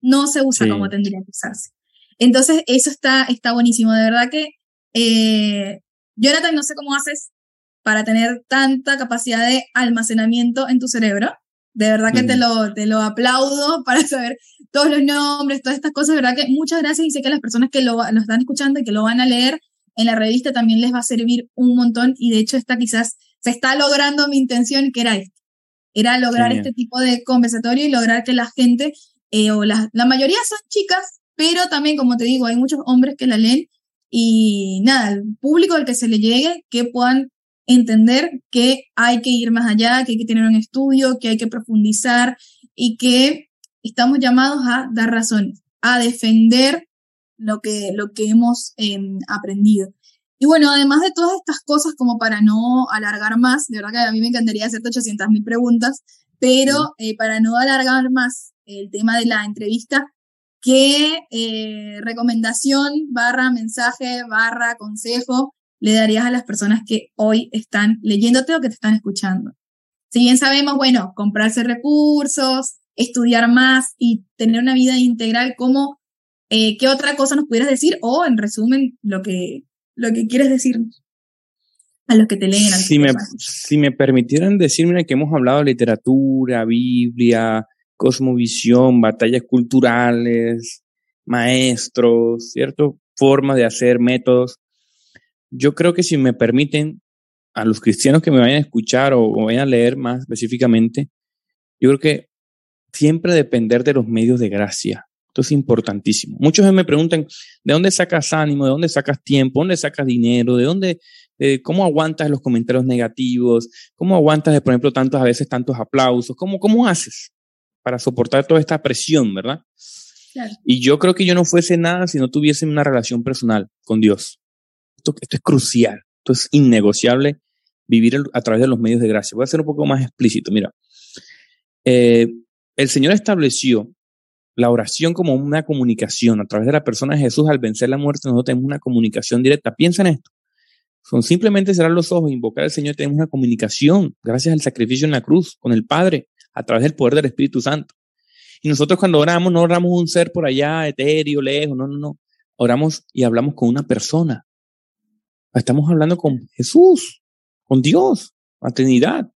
no se usa como tendría que usarse. Entonces, eso está, está buenísimo. De verdad que, eh, Jonathan, no sé cómo haces para tener tanta capacidad de almacenamiento en tu cerebro. De verdad que te, lo, te lo aplaudo [laughs] para saber todos los nombres, todas estas cosas. De verdad que muchas gracias y sé que las personas que lo, lo están escuchando y que lo van a leer en la revista también les va a servir un montón. Y de hecho, esta quizás se está logrando mi intención, que era esto. Era lograr este tipo de conversatorio y lograr que la gente eh, o la, la mayoría son chicas, pero también, como te digo, hay muchos hombres que la leen y nada, el público al que se le llegue, que puedan entender que hay que ir más allá, que hay que tener un estudio, que hay que profundizar y que estamos llamados a dar razones, a defender lo que, lo que hemos em, aprendido. Y bueno, además de todas estas cosas, como para no alargar más, de verdad que a mí me encantaría hacerte 800 mil preguntas, pero eh, para no alargar más el tema de la entrevista, ¿qué eh, recomendación barra mensaje barra consejo le darías a las personas que hoy están leyéndote o que te están escuchando? Si bien sabemos, bueno, comprarse recursos, estudiar más y tener una vida integral, ¿cómo, eh, qué otra cosa nos pudieras decir? O en resumen, lo que, lo que quieres decirnos a los que te leen. si, me, si me permitieran decirme que hemos hablado de literatura, Biblia, cosmovisión, batallas culturales, maestros, ¿cierto? Forma de hacer, métodos. Yo creo que si me permiten, a los cristianos que me vayan a escuchar o, vayan a leer más específicamente, yo creo que siempre depender de los medios de gracia. Esto es importantísimo. Muchos me preguntan, ¿de dónde sacas ánimo? ¿De dónde sacas tiempo? ¿De dónde sacas dinero? ¿De dónde, cómo aguantas los comentarios negativos? ¿Cómo aguantas, por ejemplo, tantos, a veces tantos aplausos? ¿Cómo, cómo haces? Para soportar toda esta presión, ¿verdad? Y yo creo que yo no fuese nada si no tuviese una relación personal con Dios. Esto, esto es crucial, esto es innegociable vivir a través de los medios de gracia. Voy a ser un poco más explícito. Mira, eh, el Señor estableció la oración como una comunicación a través de la persona de Jesús al vencer la muerte. Nosotros tenemos una comunicación directa. Piensa en esto. Son simplemente cerrar los ojos, invocar al Señor, tenemos una comunicación gracias al sacrificio en la cruz con el Padre a través del poder del Espíritu Santo. Y nosotros cuando oramos, no oramos un ser por allá, etéreo, lejos, no, no, no. Oramos y hablamos con una persona. Estamos hablando con Jesús, con Dios, la Trinidad.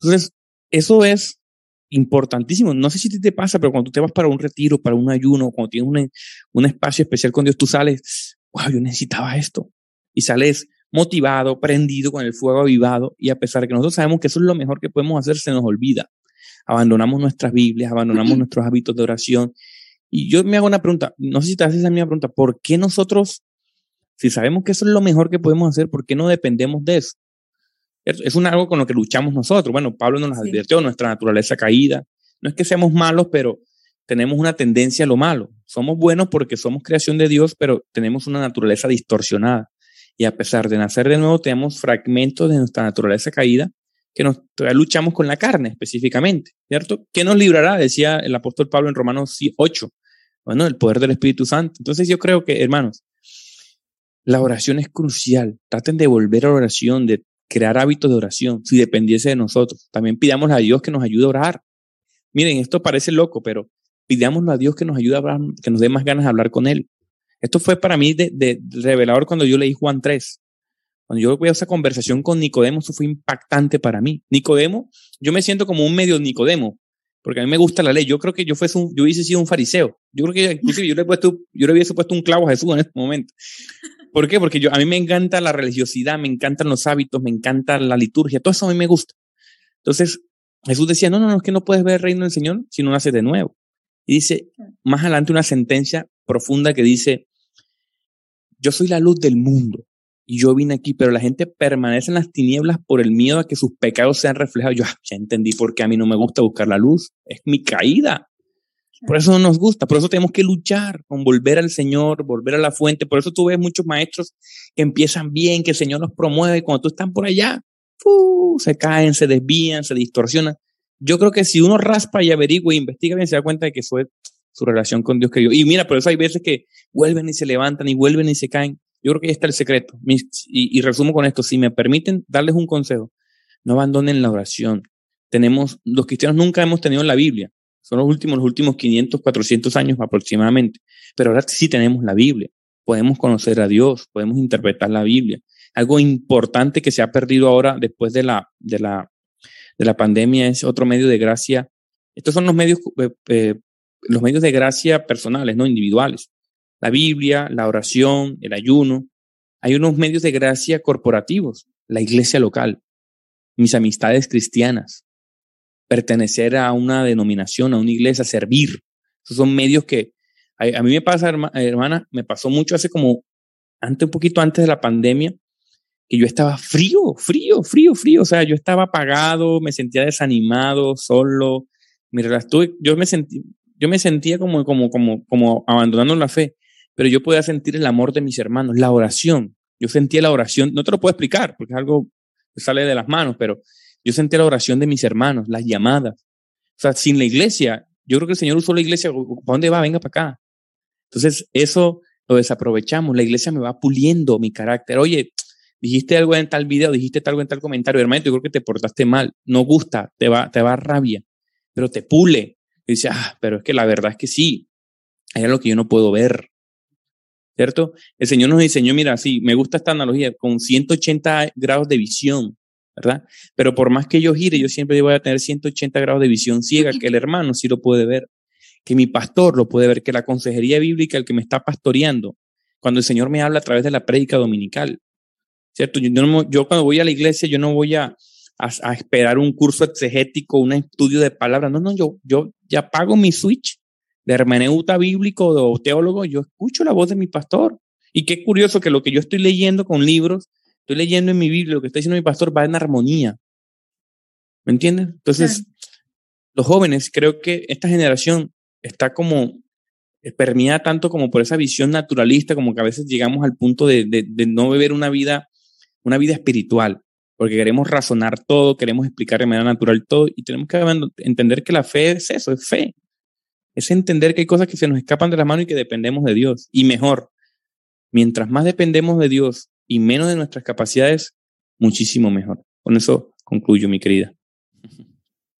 Entonces, eso es importantísimo. No sé si te pasa, pero cuando tú te vas para un retiro, para un ayuno, cuando tienes un, un espacio especial con Dios, tú sales, wow, yo necesitaba esto. Y sales motivado, prendido con el fuego avivado, y a pesar de que nosotros sabemos que eso es lo mejor que podemos hacer, se nos olvida abandonamos nuestras Biblias, abandonamos nuestros hábitos de oración. Y yo me hago una pregunta, no sé si te haces esa misma pregunta, ¿por qué nosotros Si sabemos que eso es lo mejor que podemos hacer, ¿por qué no dependemos de eso? Es un algo con lo que luchamos nosotros. Bueno, Pablo nos advirtió, nuestra naturaleza caída. No es que seamos malos, pero tenemos una tendencia a lo malo. Somos buenos porque somos creación de Dios, pero tenemos una naturaleza distorsionada. Y a pesar de nacer de nuevo, tenemos fragmentos de nuestra naturaleza caída que nos luchamos con la carne específicamente, ¿cierto? ¿Qué nos librará? Decía el apóstol Pablo en Romanos 8. Bueno, el poder del Espíritu Santo. Entonces yo creo que, hermanos, la oración es crucial. Traten de volver a la oración, de crear hábitos de oración, si dependiese de nosotros. También pidamos a Dios que nos ayude a orar. Miren, esto parece loco, pero pidámoslo a Dios que nos ayude a hablar, que nos dé más ganas de hablar con Él. Esto fue para mí de, revelador cuando yo leí Juan 3. Cuando yo a esa conversación con Nicodemo, eso fue impactante para mí. Nicodemo, yo me siento como un medio Nicodemo, porque a mí me gusta la ley. Yo creo que yo fuese un, yo hubiese sido un fariseo. Yo creo que [laughs] inclusive yo le he puesto, yo le hubiese puesto un clavo a Jesús en este momento. ¿Por qué? Porque yo, a mí me encanta la religiosidad, me encantan los hábitos, me encanta la liturgia, todo eso a mí me gusta. Entonces, Jesús decía, no, no, no, es que no puedes ver el reino del Señor si no naces de nuevo. Y dice más adelante una sentencia profunda que dice, yo soy la luz del mundo y yo vine aquí, pero la gente permanece en las tinieblas por el miedo a que sus pecados sean reflejados. Yo ah, ya entendí por qué a mí no me gusta buscar la luz, es mi caída. Por eso no nos gusta, por eso tenemos que luchar con volver al Señor, volver a la fuente. Por eso tú ves muchos maestros que empiezan bien, que el Señor los promueve y cuando tú estás por allá, se caen, se desvían, se distorsionan. Yo creo que si uno raspa y averigua e investiga bien, se da cuenta de que es su relación con Dios que Y mira, por eso hay veces que vuelven y se levantan y vuelven y se caen. Yo creo que ahí está el secreto. Y, resumo con esto, si me permiten darles un consejo, no abandonen la oración. Tenemos, los cristianos nunca hemos tenido la Biblia, son los últimos, los últimos 500, 400 años aproximadamente. Pero ahora sí tenemos la Biblia. Podemos conocer a Dios, podemos interpretar la Biblia. Algo importante que se ha perdido ahora después de la, de la, de la pandemia es otro medio de gracia. Estos son los medios, eh, eh, los medios de gracia personales, no individuales. La Biblia, la oración, el ayuno. Hay unos medios de gracia corporativos, la iglesia local, mis amistades cristianas, pertenecer a una denominación, a una iglesia, servir. Esos son medios que a, mí me pasa, hermana, me pasó mucho hace como, antes, un poquito antes de la pandemia, que yo estaba frío, frío, frío, frío. O sea, yo estaba apagado, me sentía desanimado, solo. Mi yo me sentí, yo me sentía como, como, como, como abandonando la fe, pero yo podía sentir el amor de mis hermanos, la oración. Yo sentía la oración, no te lo puedo explicar porque es algo sale de las manos, pero yo sentía la oración de mis hermanos, las llamadas. O sea, sin la iglesia, yo creo que el Señor usó la iglesia, ¿para dónde va? Venga para acá. Entonces, eso lo desaprovechamos. La iglesia me va puliendo mi carácter. Oye, dijiste algo en tal video, dijiste algo en tal comentario, hermano, yo creo que te portaste mal. No gusta, te va, te va rabia, pero te pule. Dice, ah, pero es que la verdad es que sí, hay algo que yo no puedo ver. ¿Cierto? El Señor nos diseñó, mira, sí, me gusta esta analogía, con 180 grados de visión. ¿verdad? Pero por más que yo gire, yo siempre voy a tener 180 grados de visión ciega, que el hermano sí lo puede ver, que mi pastor lo puede ver, que la consejería bíblica, el que me está pastoreando, cuando el Señor me habla a través de la prédica dominical, ¿cierto? Yo, yo, cuando voy a la iglesia, yo no voy a, a, esperar un curso exegético, un estudio de palabras, no, no, yo, yo ya pago mi switch de hermeneuta bíblico o teólogo, yo escucho la voz de mi pastor. Y qué curioso que lo que yo estoy leyendo con libros estoy leyendo en mi Biblia, lo que está diciendo mi pastor va en armonía. ¿Me entiendes? Entonces, los jóvenes, creo que esta generación está como permeada tanto como por esa visión naturalista, como que a veces llegamos al punto de, de, no vivir una vida, una vida espiritual, porque queremos razonar todo, queremos explicar de manera natural todo, y tenemos que entender que la fe es eso, es fe. Es entender que hay cosas que se nos escapan de las manos y que dependemos de Dios. Y mejor, mientras más dependemos de Dios y menos de nuestras capacidades, muchísimo mejor. Con eso concluyo, mi querida.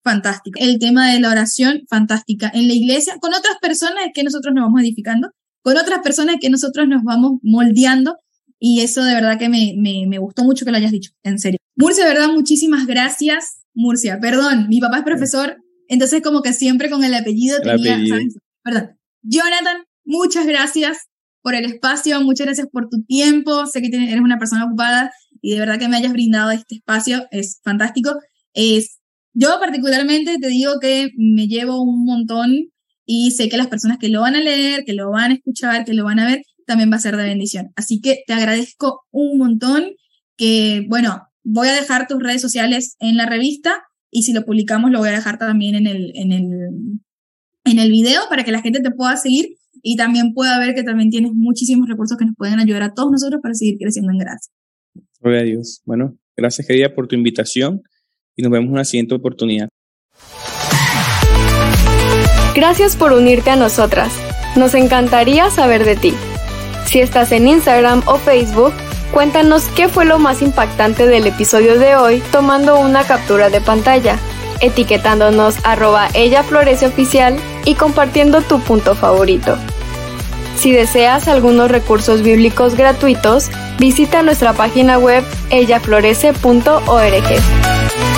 Fantástico. El tema de la oración, fantástica. En la iglesia, con otras personas que nosotros nos vamos edificando, con otras personas que nosotros nos vamos moldeando. Y eso de verdad que me, me, gustó mucho que lo hayas dicho, en serio. Murcia, de verdad, muchísimas gracias. Murcia, perdón, mi papá es profesor, entonces como que siempre con el apellido tenía, Perdón. Jonathan, muchas gracias por el espacio, muchas gracias por tu tiempo. Sé que eres una persona ocupada y de verdad que me hayas brindado este espacio, es fantástico. Es, yo particularmente te digo que me llevo un montón y sé que las personas que lo van a leer, que lo van a escuchar, que lo van a ver, también va a ser de bendición. Así que te agradezco un montón que, bueno, voy a dejar tus redes sociales en la revista y si lo publicamos lo voy a dejar también en el, en el, en el video para que la gente te pueda seguir y también pueda ver que también tienes muchísimos recursos que nos pueden ayudar a todos nosotros para seguir creciendo en gracia. Gloria a Dios. Bueno, gracias querida por tu invitación y nos vemos en una siguiente oportunidad. Gracias por unirte a nosotras. Nos encantaría saber de ti. Si estás en Instagram o Facebook, cuéntanos qué fue lo más impactante del episodio de hoy tomando una captura de pantalla, etiquetándonos arroba ella florece oficial y compartiendo tu punto favorito. Si deseas algunos recursos bíblicos gratuitos, visita nuestra página web ellaflorece.org.